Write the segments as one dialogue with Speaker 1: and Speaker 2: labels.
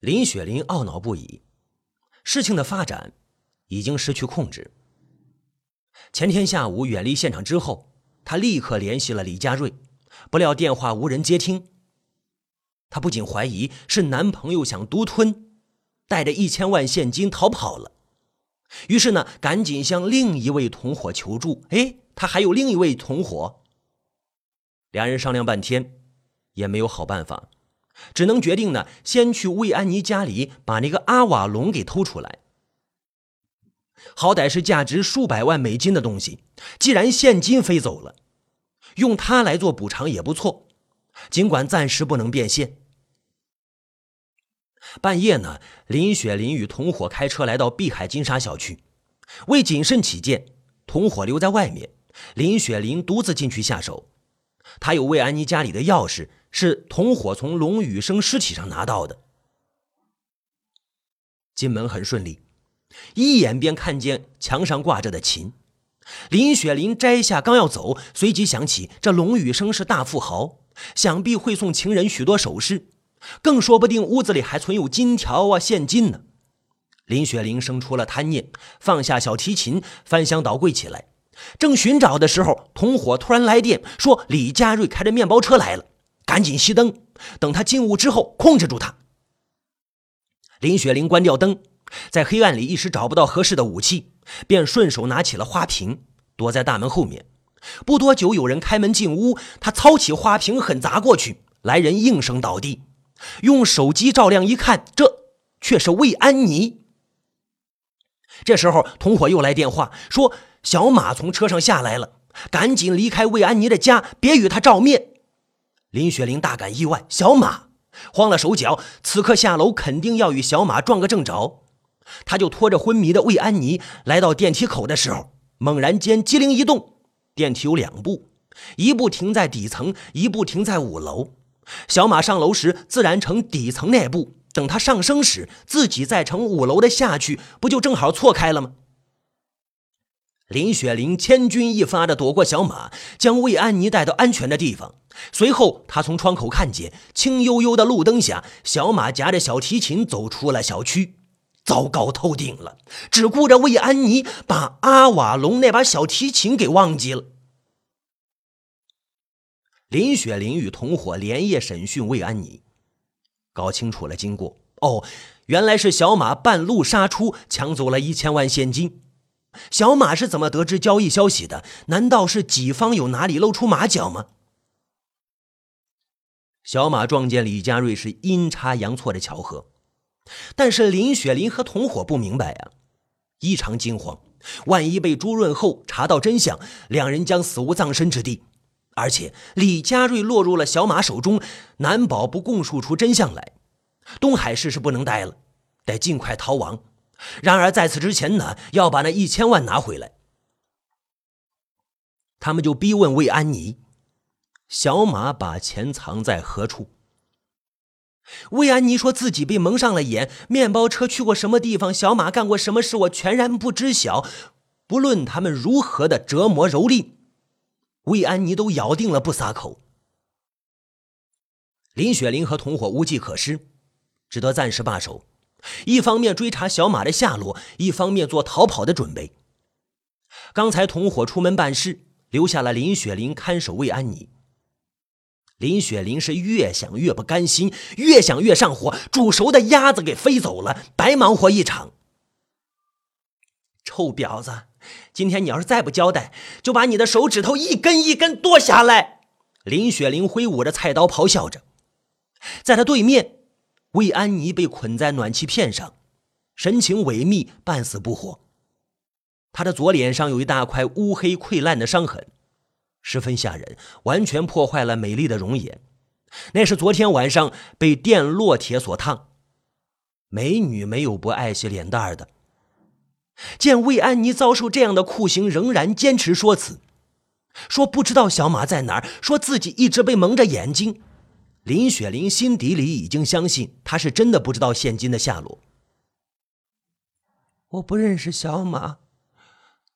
Speaker 1: 林雪玲懊恼不已，事情的发展已经失去控制。前天下午远离现场之后，她立刻联系了李佳瑞，不料电话无人接听。她不仅怀疑是男朋友想独吞，带着一千万现金逃跑了，于是呢，赶紧向另一位同伙求助。哎，他还有另一位同伙。两人商量半天，也没有好办法。只能决定呢，先去魏安妮家里把那个阿瓦隆给偷出来。好歹是价值数百万美金的东西，既然现金飞走了，用它来做补偿也不错。尽管暂时不能变现。半夜呢，林雪林与同伙开车来到碧海金沙小区，为谨慎起见，同伙留在外面，林雪林独自进去下手。他有魏安妮家里的钥匙。是同伙从龙宇生尸体上拿到的。进门很顺利，一眼便看见墙上挂着的琴。林雪林摘下，刚要走，随即想起这龙宇生是大富豪，想必会送情人许多首饰，更说不定屋子里还存有金条啊、现金呢。林雪玲生出了贪念，放下小提琴，翻箱倒柜起来。正寻找的时候，同伙突然来电说李佳瑞开着面包车来了。赶紧熄灯，等他进屋之后控制住他。林雪玲关掉灯，在黑暗里一时找不到合适的武器，便顺手拿起了花瓶，躲在大门后面。不多久，有人开门进屋，他操起花瓶狠砸过去，来人应声倒地。用手机照亮一看，这却是魏安妮。这时候，同伙又来电话说小马从车上下来了，赶紧离开魏安妮的家，别与他照面。林雪玲大感意外，小马慌了手脚，此刻下楼肯定要与小马撞个正着。他就拖着昏迷的魏安妮来到电梯口的时候，猛然间机灵一动，电梯有两部，一部停在底层，一部停在五楼。小马上楼时自然乘底层那部，等他上升时自己再乘五楼的下去，不就正好错开了吗？林雪玲千钧一发的躲过小马，将魏安妮带到安全的地方。随后，她从窗口看见青幽幽的路灯下，小马夹着小提琴走出了小区。糟糕透顶了，只顾着魏安妮，把阿瓦隆那把小提琴给忘记了。林雪玲与同伙连夜审讯魏安妮，搞清楚了经过。哦，原来是小马半路杀出，抢走了一千万现金。小马是怎么得知交易消息的？难道是己方有哪里露出马脚吗？小马撞见李佳瑞是阴差阳错的巧合，但是林雪林和同伙不明白呀，异常惊慌。万一被朱润厚查到真相，两人将死无葬身之地。而且李佳瑞落入了小马手中，难保不供述出真相来。东海市是不能待了，得尽快逃亡。然而，在此之前呢，要把那一千万拿回来。他们就逼问魏安妮：“小马把钱藏在何处？”魏安妮说自己被蒙上了眼，面包车去过什么地方，小马干过什么事，我全然不知晓。不论他们如何的折磨蹂躏，魏安妮都咬定了不撒口。林雪玲和同伙无计可施，只得暂时罢手。一方面追查小马的下落，一方面做逃跑的准备。刚才同伙出门办事，留下了林雪玲看守魏安妮。林雪玲是越想越不甘心，越想越上火，煮熟的鸭子给飞走了，白忙活一场。臭婊子，今天你要是再不交代，就把你的手指头一根一根剁下来！林雪玲挥舞着菜刀咆哮着，在他对面。魏安妮被捆在暖气片上，神情萎靡，半死不活。她的左脸上有一大块乌黑溃烂的伤痕，十分吓人，完全破坏了美丽的容颜。那是昨天晚上被电烙铁所烫。美女没有不爱惜脸蛋的。见魏安妮遭受这样的酷刑，仍然坚持说辞，说不知道小马在哪儿，说自己一直被蒙着眼睛。林雪玲心底里已经相信，他是真的不知道现金的下落。我不认识小马，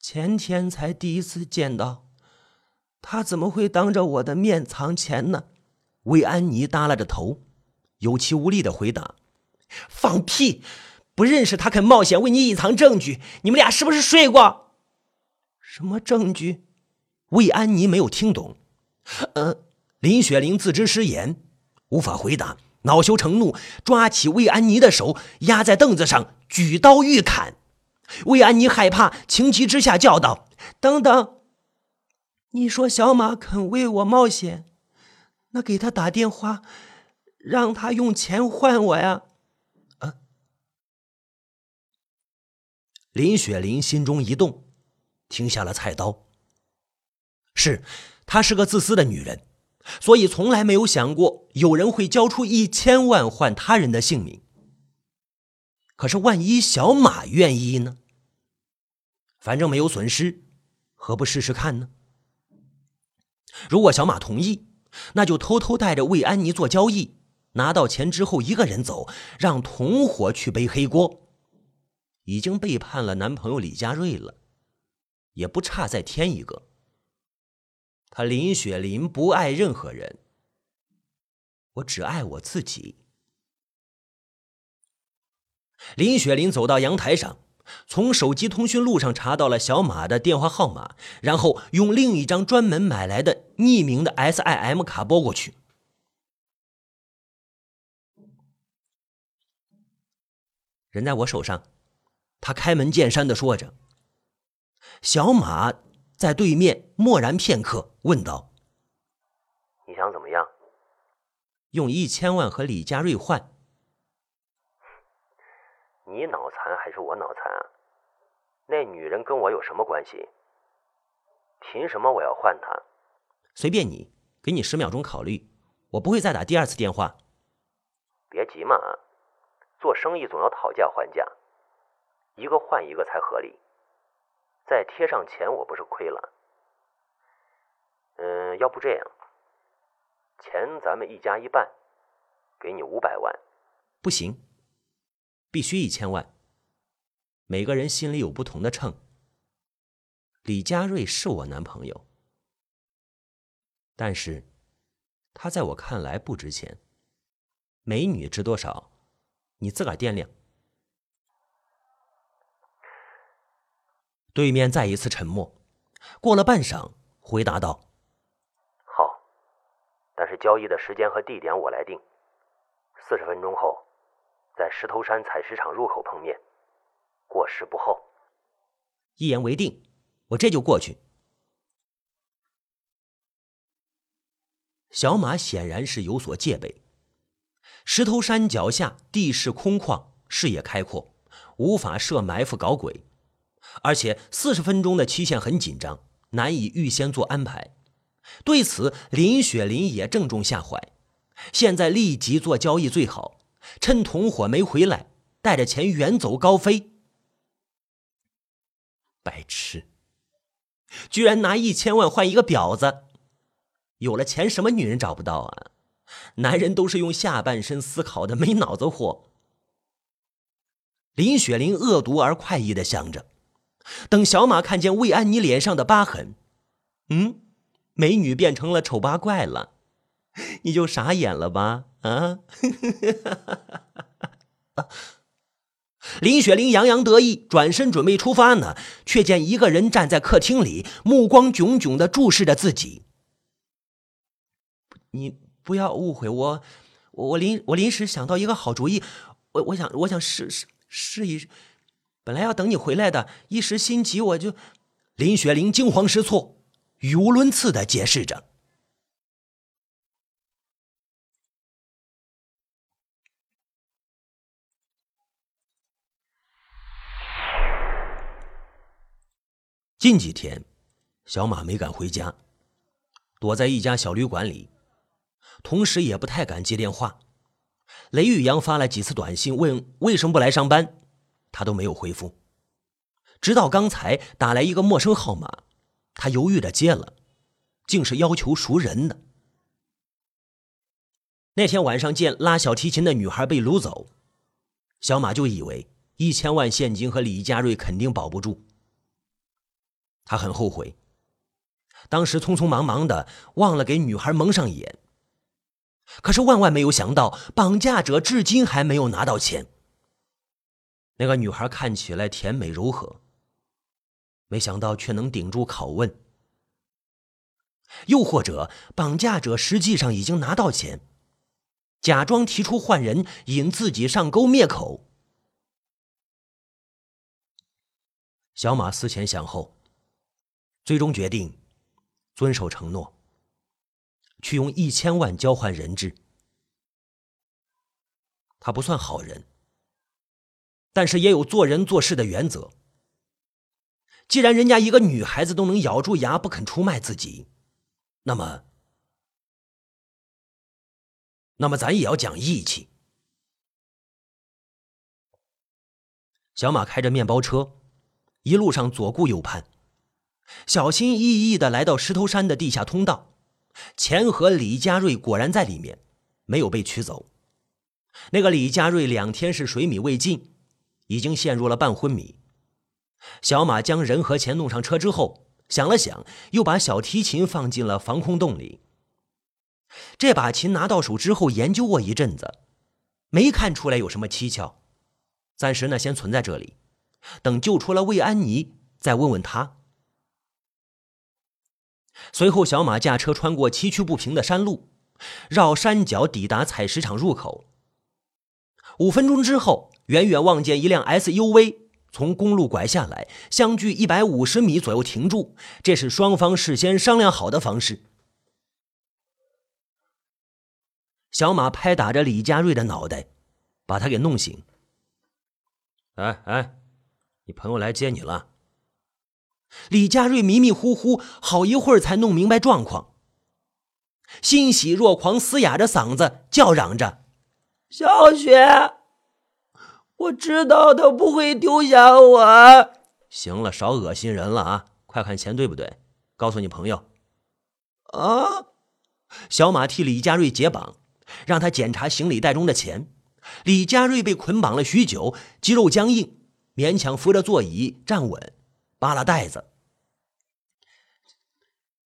Speaker 1: 前天才第一次见到，他怎么会当着我的面藏钱呢？魏安妮耷拉着头，有气无力的回答：“放屁！不认识他肯冒险为你隐藏证据，你们俩是不是睡过？什么证据？魏安妮没有听懂。呃，林雪玲自知失言，无法回答，恼羞成怒，抓起魏安妮的手压在凳子上，举刀欲砍。魏安妮害怕，情急之下叫道：“等等！你说小马肯为我冒险，那给他打电话，让他用钱换我呀！”啊！林雪玲心中一动，停下了菜刀。是，她是个自私的女人，所以从来没有想过有人会交出一千万换他人的性命。可是，万一小马愿意呢？反正没有损失，何不试试看呢？如果小马同意，那就偷偷带着魏安妮做交易，拿到钱之后一个人走，让同伙去背黑锅。已经背叛了男朋友李佳瑞了，也不差再添一个。他林雪林不爱任何人，我只爱我自己。林雪林走到阳台上，从手机通讯录上查到了小马的电话号码，然后用另一张专门买来的匿名的 SIM 卡拨过去。人在我手上，他开门见山的说着。小马在对面默然片刻，问道：“
Speaker 2: 你想怎么样？
Speaker 1: 用一千万和李佳瑞换？”
Speaker 2: 你脑残还是我脑残啊？那女人跟我有什么关系？凭什么我要换她？
Speaker 1: 随便你，给你十秒钟考虑，我不会再打第二次电话。
Speaker 2: 别急嘛，做生意总要讨价还价，一个换一个才合理。再贴上钱，我不是亏了？嗯，要不这样，钱咱们一家一半，给你五百万。
Speaker 1: 不行。必须一千万。每个人心里有不同的秤。李佳瑞是我男朋友，但是他在我看来不值钱。美女值多少？你自个儿掂量。对面再一次沉默，过了半晌，回答道：“，
Speaker 2: 交易的时间和地点我来定。四十分钟后。”在石头山采石场入口碰面，过时不候。
Speaker 1: 一言为定，我这就过去。小马显然是有所戒备。石头山脚下地势空旷，视野开阔，无法设埋伏搞鬼，而且四十分钟的期限很紧张，难以预先做安排。对此，林雪林也正中下怀。现在立即做交易最好。趁同伙没回来，带着钱远走高飞。白痴，居然拿一千万换一个婊子！有了钱，什么女人找不到啊？男人都是用下半身思考的没脑子货。林雪玲恶毒而快意的想着，等小马看见魏安妮脸上的疤痕，嗯，美女变成了丑八怪了，你就傻眼了吧？啊！林雪玲洋洋得意，转身准备出发呢，却见一个人站在客厅里，目光炯炯的注视着自己。你不要误会我，我我临我临时想到一个好主意，我我想我想试试试一试，本来要等你回来的，一时心急我就……林雪玲惊慌失措，语无伦次的解释着。近几天，小马没敢回家，躲在一家小旅馆里，同时也不太敢接电话。雷宇阳发了几次短信问为什么不来上班，他都没有回复。直到刚才打来一个陌生号码，他犹豫着接了，竟是要求赎人的。那天晚上见拉小提琴的女孩被掳走，小马就以为一千万现金和李佳瑞肯定保不住。他很后悔，当时匆匆忙忙的忘了给女孩蒙上眼。可是万万没有想到，绑架者至今还没有拿到钱。那个女孩看起来甜美柔和，没想到却能顶住拷问。又或者，绑架者实际上已经拿到钱，假装提出换人，引自己上钩灭口。小马思前想后，最终决定遵守承诺。去用一千万交换人质。他不算好人，但是也有做人做事的原则。既然人家一个女孩子都能咬住牙不肯出卖自己，那么，那么咱也要讲义气。小马开着面包车，一路上左顾右盼，小心翼翼的来到石头山的地下通道。钱和李佳瑞果然在里面，没有被取走。那个李佳瑞两天是水米未进，已经陷入了半昏迷。小马将人和钱弄上车之后，想了想，又把小提琴放进了防空洞里。这把琴拿到手之后，研究过一阵子，没看出来有什么蹊跷。暂时呢，先存在这里，等救出了魏安妮，再问问他。随后，小马驾车穿过崎岖不平的山路，绕山脚抵达采石场入口。五分钟之后，远远望见一辆 SUV 从公路拐下来，相距一百五十米左右停住。这是双方事先商量好的方式。小马拍打着李佳瑞的脑袋，把他给弄醒。哎哎，你朋友来接你了。李佳瑞迷迷糊糊，好一会儿才弄明白状况，欣喜若狂，嘶哑着嗓子叫嚷着：“
Speaker 3: 小雪，我知道他不会丢下我。”
Speaker 1: 行了，少恶心人了啊！快看钱对不对？告诉你朋友。
Speaker 3: 啊！
Speaker 1: 小马替李佳瑞解绑，让他检查行李袋中的钱。李佳瑞被捆绑了许久，肌肉僵硬，勉强扶着座椅站稳。扒拉袋子，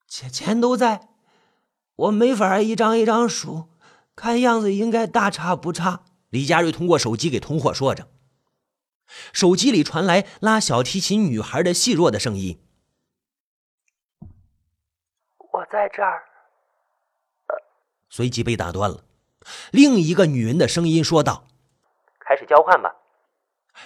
Speaker 3: 钱钱都在，我没法一张一张数，看样子应该大差不差。
Speaker 1: 李佳瑞通过手机给同伙说着，手机里传来拉小提琴女孩的细弱的声音：“
Speaker 3: 我在这儿。”
Speaker 1: 随即被打断了。另一个女人的声音说道：“
Speaker 2: 开始交换吧。”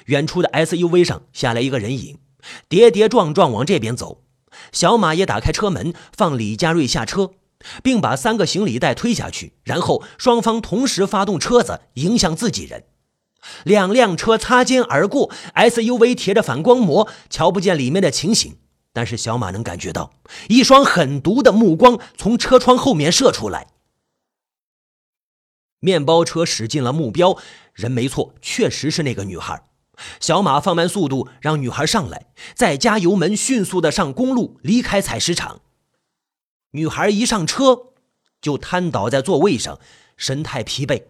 Speaker 1: 远处的 SUV 上下来一个人影。跌跌撞撞往这边走，小马也打开车门，放李佳瑞下车，并把三个行李袋推下去，然后双方同时发动车子迎向自己人。两辆车擦肩而过，SUV 贴着反光膜，瞧不见里面的情形，但是小马能感觉到一双狠毒的目光从车窗后面射出来。面包车驶进了目标，人没错，确实是那个女孩。小马放慢速度，让女孩上来，再加油门，迅速的上公路，离开采石场。女孩一上车，就瘫倒在座位上，神态疲惫。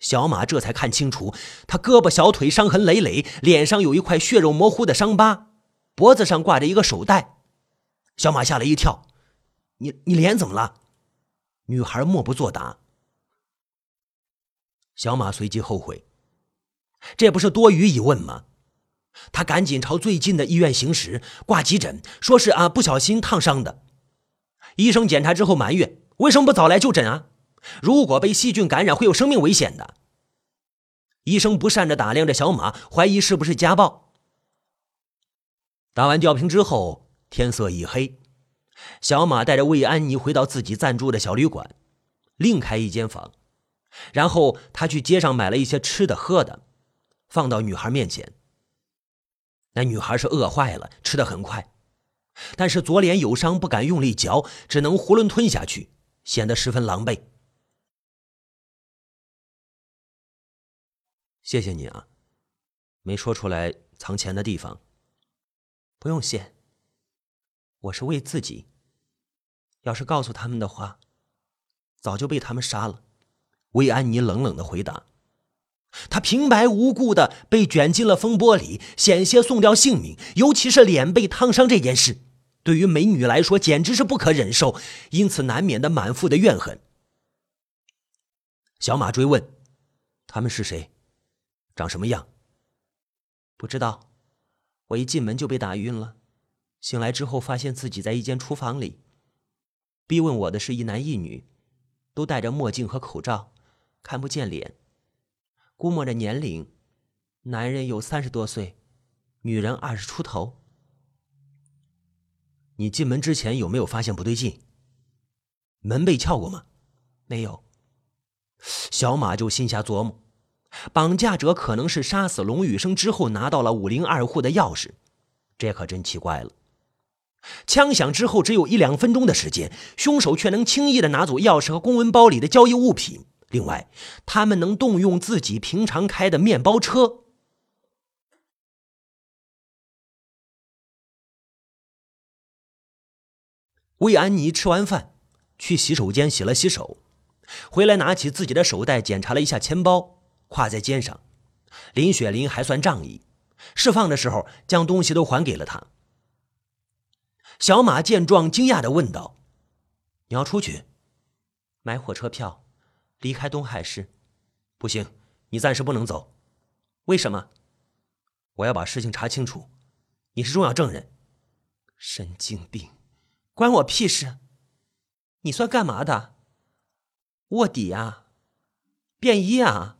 Speaker 1: 小马这才看清楚，她胳膊小腿伤痕累累，脸上有一块血肉模糊的伤疤，脖子上挂着一个手袋。小马吓了一跳：“你你脸怎么了？”女孩默不作答。小马随即后悔。这不是多余一问吗？他赶紧朝最近的医院行驶，挂急诊，说是啊不小心烫伤的。医生检查之后埋怨：为什么不早来就诊啊？如果被细菌感染，会有生命危险的。医生不善的打量着小马，怀疑是不是家暴。打完吊瓶之后，天色已黑，小马带着魏安妮回到自己暂住的小旅馆，另开一间房，然后他去街上买了一些吃的喝的。放到女孩面前，那女孩是饿坏了，吃的很快，但是左脸有伤，不敢用力嚼，只能囫囵吞下去，显得十分狼狈。谢谢你啊，没说出来藏钱的地方。不用谢，我是为自己。要是告诉他们的话，早就被他们杀了。魏安妮冷冷的回答。他平白无故的被卷进了风波里，险些送掉性命。尤其是脸被烫伤这件事，对于美女来说简直是不可忍受，因此难免的满腹的怨恨。小马追问：“他们是谁？长什么样？”
Speaker 3: 不知道。我一进门就被打晕了，醒来之后发现自己在一间厨房里。逼问我的是一男一女，都戴着墨镜和口罩，看不见脸。估摸着年龄，男人有三十多岁，女人二十出头。
Speaker 1: 你进门之前有没有发现不对劲？门被撬过吗？
Speaker 3: 没有。
Speaker 1: 小马就心下琢磨，绑架者可能是杀死龙宇生之后拿到了五零二户的钥匙，这可真奇怪了。枪响之后只有一两分钟的时间，凶手却能轻易的拿走钥匙和公文包里的交易物品。另外，他们能动用自己平常开的面包车。魏安妮吃完饭，去洗手间洗了洗手，回来拿起自己的手袋检查了一下钱包，挎在肩上。林雪林还算仗义，释放的时候将东西都还给了他。小马见状，惊讶的问道：“你要出去？
Speaker 3: 买火车票，离开东海市？
Speaker 1: 不行，你暂时不能走。
Speaker 3: 为什么？
Speaker 1: 我要把事情查清楚。你是重要证人。
Speaker 3: 神经病！关我屁事！你算干嘛的？卧底啊？便衣啊？”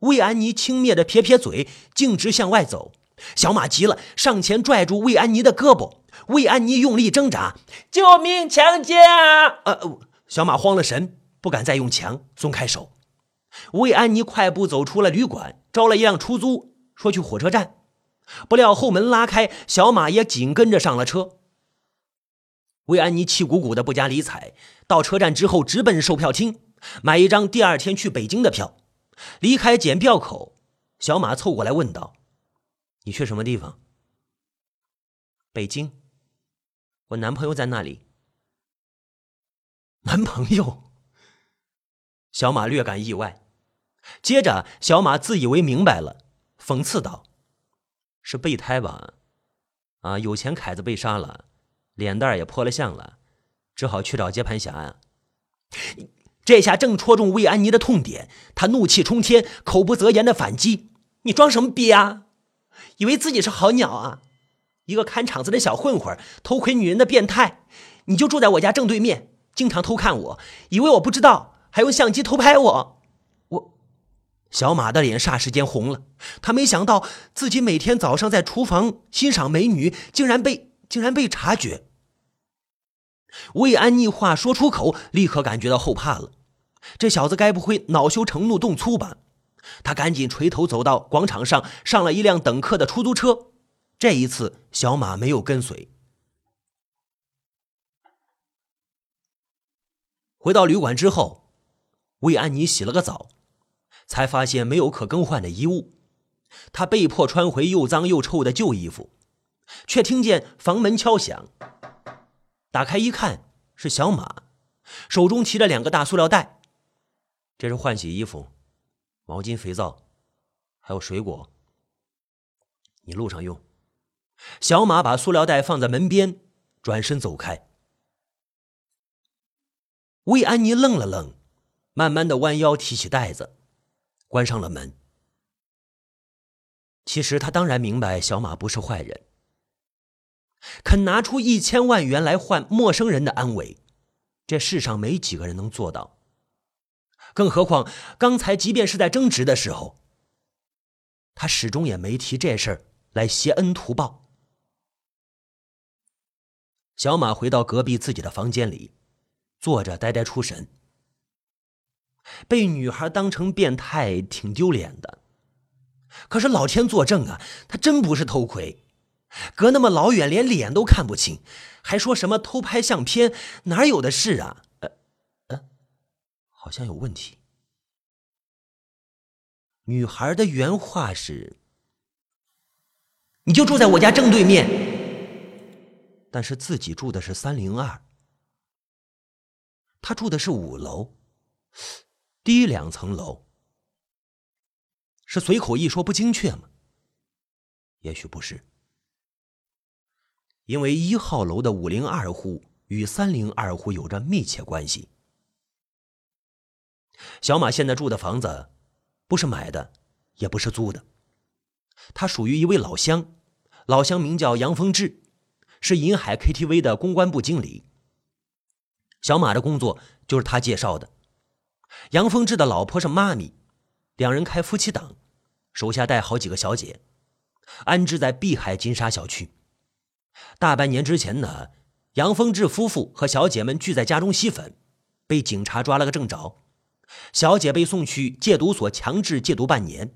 Speaker 1: 魏安妮轻蔑的撇撇嘴，径直向外走。小马急了，上前拽住魏安妮的胳膊。魏安妮用力挣扎：“
Speaker 3: 救命！强奸啊！”
Speaker 1: 呃，小马慌了神，不敢再用强，松开手。魏安妮快步走出了旅馆，招了一辆出租，说去火车站。不料后门拉开，小马也紧跟着上了车。魏安妮气鼓鼓的，不加理睬。到车站之后，直奔售票厅，买一张第二天去北京的票。离开检票口，小马凑过来问道：“你去什么地方？”“
Speaker 3: 北京，我男朋友在那里。”“
Speaker 1: 男朋友？”小马略感意外。接着，小马自以为明白了，讽刺道：“是备胎吧？啊，有钱凯子被杀了。”脸蛋也破了相了，只好去找接盘侠呀。这下正戳中魏安妮的痛点，她怒气冲天，口不择言的反击：“你装什么逼啊？以为自己是好鸟啊？一个看场子的小混混，偷窥女人的变态，你就住在我家正对面，经常偷看我，以为我不知道，还用相机偷拍我？我……”小马的脸霎时间红了，他没想到自己每天早上在厨房欣赏美女，竟然被……竟然被察觉。魏安妮话说出口，立刻感觉到后怕了。这小子该不会恼羞成怒动粗吧？他赶紧垂头走到广场上，上了一辆等客的出租车。这一次，小马没有跟随。回到旅馆之后，魏安妮洗了个澡，才发现没有可更换的衣物，她被迫穿回又脏又臭的旧衣服。却听见房门敲响，打开一看是小马，手中提着两个大塑料袋，这是换洗衣服、毛巾、肥皂，还有水果。你路上用。小马把塑料袋放在门边，转身走开。魏安妮愣了愣，慢慢的弯腰提起袋子，关上了门。其实他当然明白小马不是坏人。肯拿出一千万元来换陌生人的安危，这世上没几个人能做到。更何况刚才即便是在争执的时候，他始终也没提这事儿来谢恩图报。小马回到隔壁自己的房间里，坐着呆呆出神。被女孩当成变态挺丢脸的，可是老天作证啊，他真不是偷窥。隔那么老远，连脸都看不清，还说什么偷拍相片？哪有的事啊？呃，呃，好像有问题。女孩的原话是：“你就住在我家正对面。”但是自己住的是三零二，他住的是五楼，低两层楼。是随口一说不精确吗？也许不是。因为一号楼的五零二户与三零二户有着密切关系。小马现在住的房子，不是买的，也不是租的，他属于一位老乡，老乡名叫杨丰志，是银海 KTV 的公关部经理。小马的工作就是他介绍的。杨丰志的老婆是妈咪，两人开夫妻档，手下带好几个小姐，安置在碧海金沙小区。大半年之前呢，杨丰志夫妇和小姐们聚在家中吸粉，被警察抓了个正着。小姐被送去戒毒所强制戒毒半年，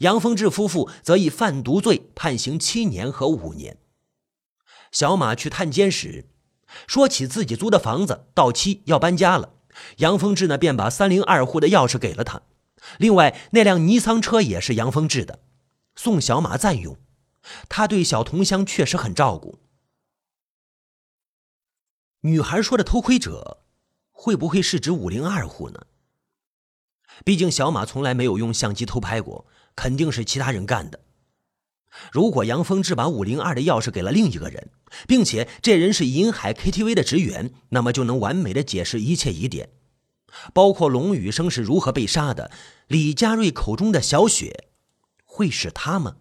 Speaker 1: 杨丰志夫妇则以贩毒罪判刑七年和五年。小马去探监时，说起自己租的房子到期要搬家了，杨丰志呢便把三零二户的钥匙给了他，另外那辆尼桑车也是杨丰志的，宋小马赞用，他对小同乡确实很照顾。女孩说的偷窥者，会不会是指五零二户呢？毕竟小马从来没有用相机偷拍过，肯定是其他人干的。如果杨峰志把五零二的钥匙给了另一个人，并且这人是银海 KTV 的职员，那么就能完美的解释一切疑点，包括龙宇生是如何被杀的，李佳瑞口中的小雪，会是他吗？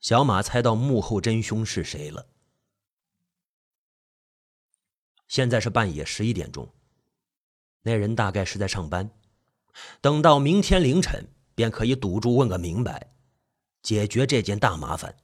Speaker 1: 小马猜到幕后真凶是谁了。现在是半夜十一点钟，那人大概是在上班，等到明天凌晨便可以堵住问个明白，解决这件大麻烦。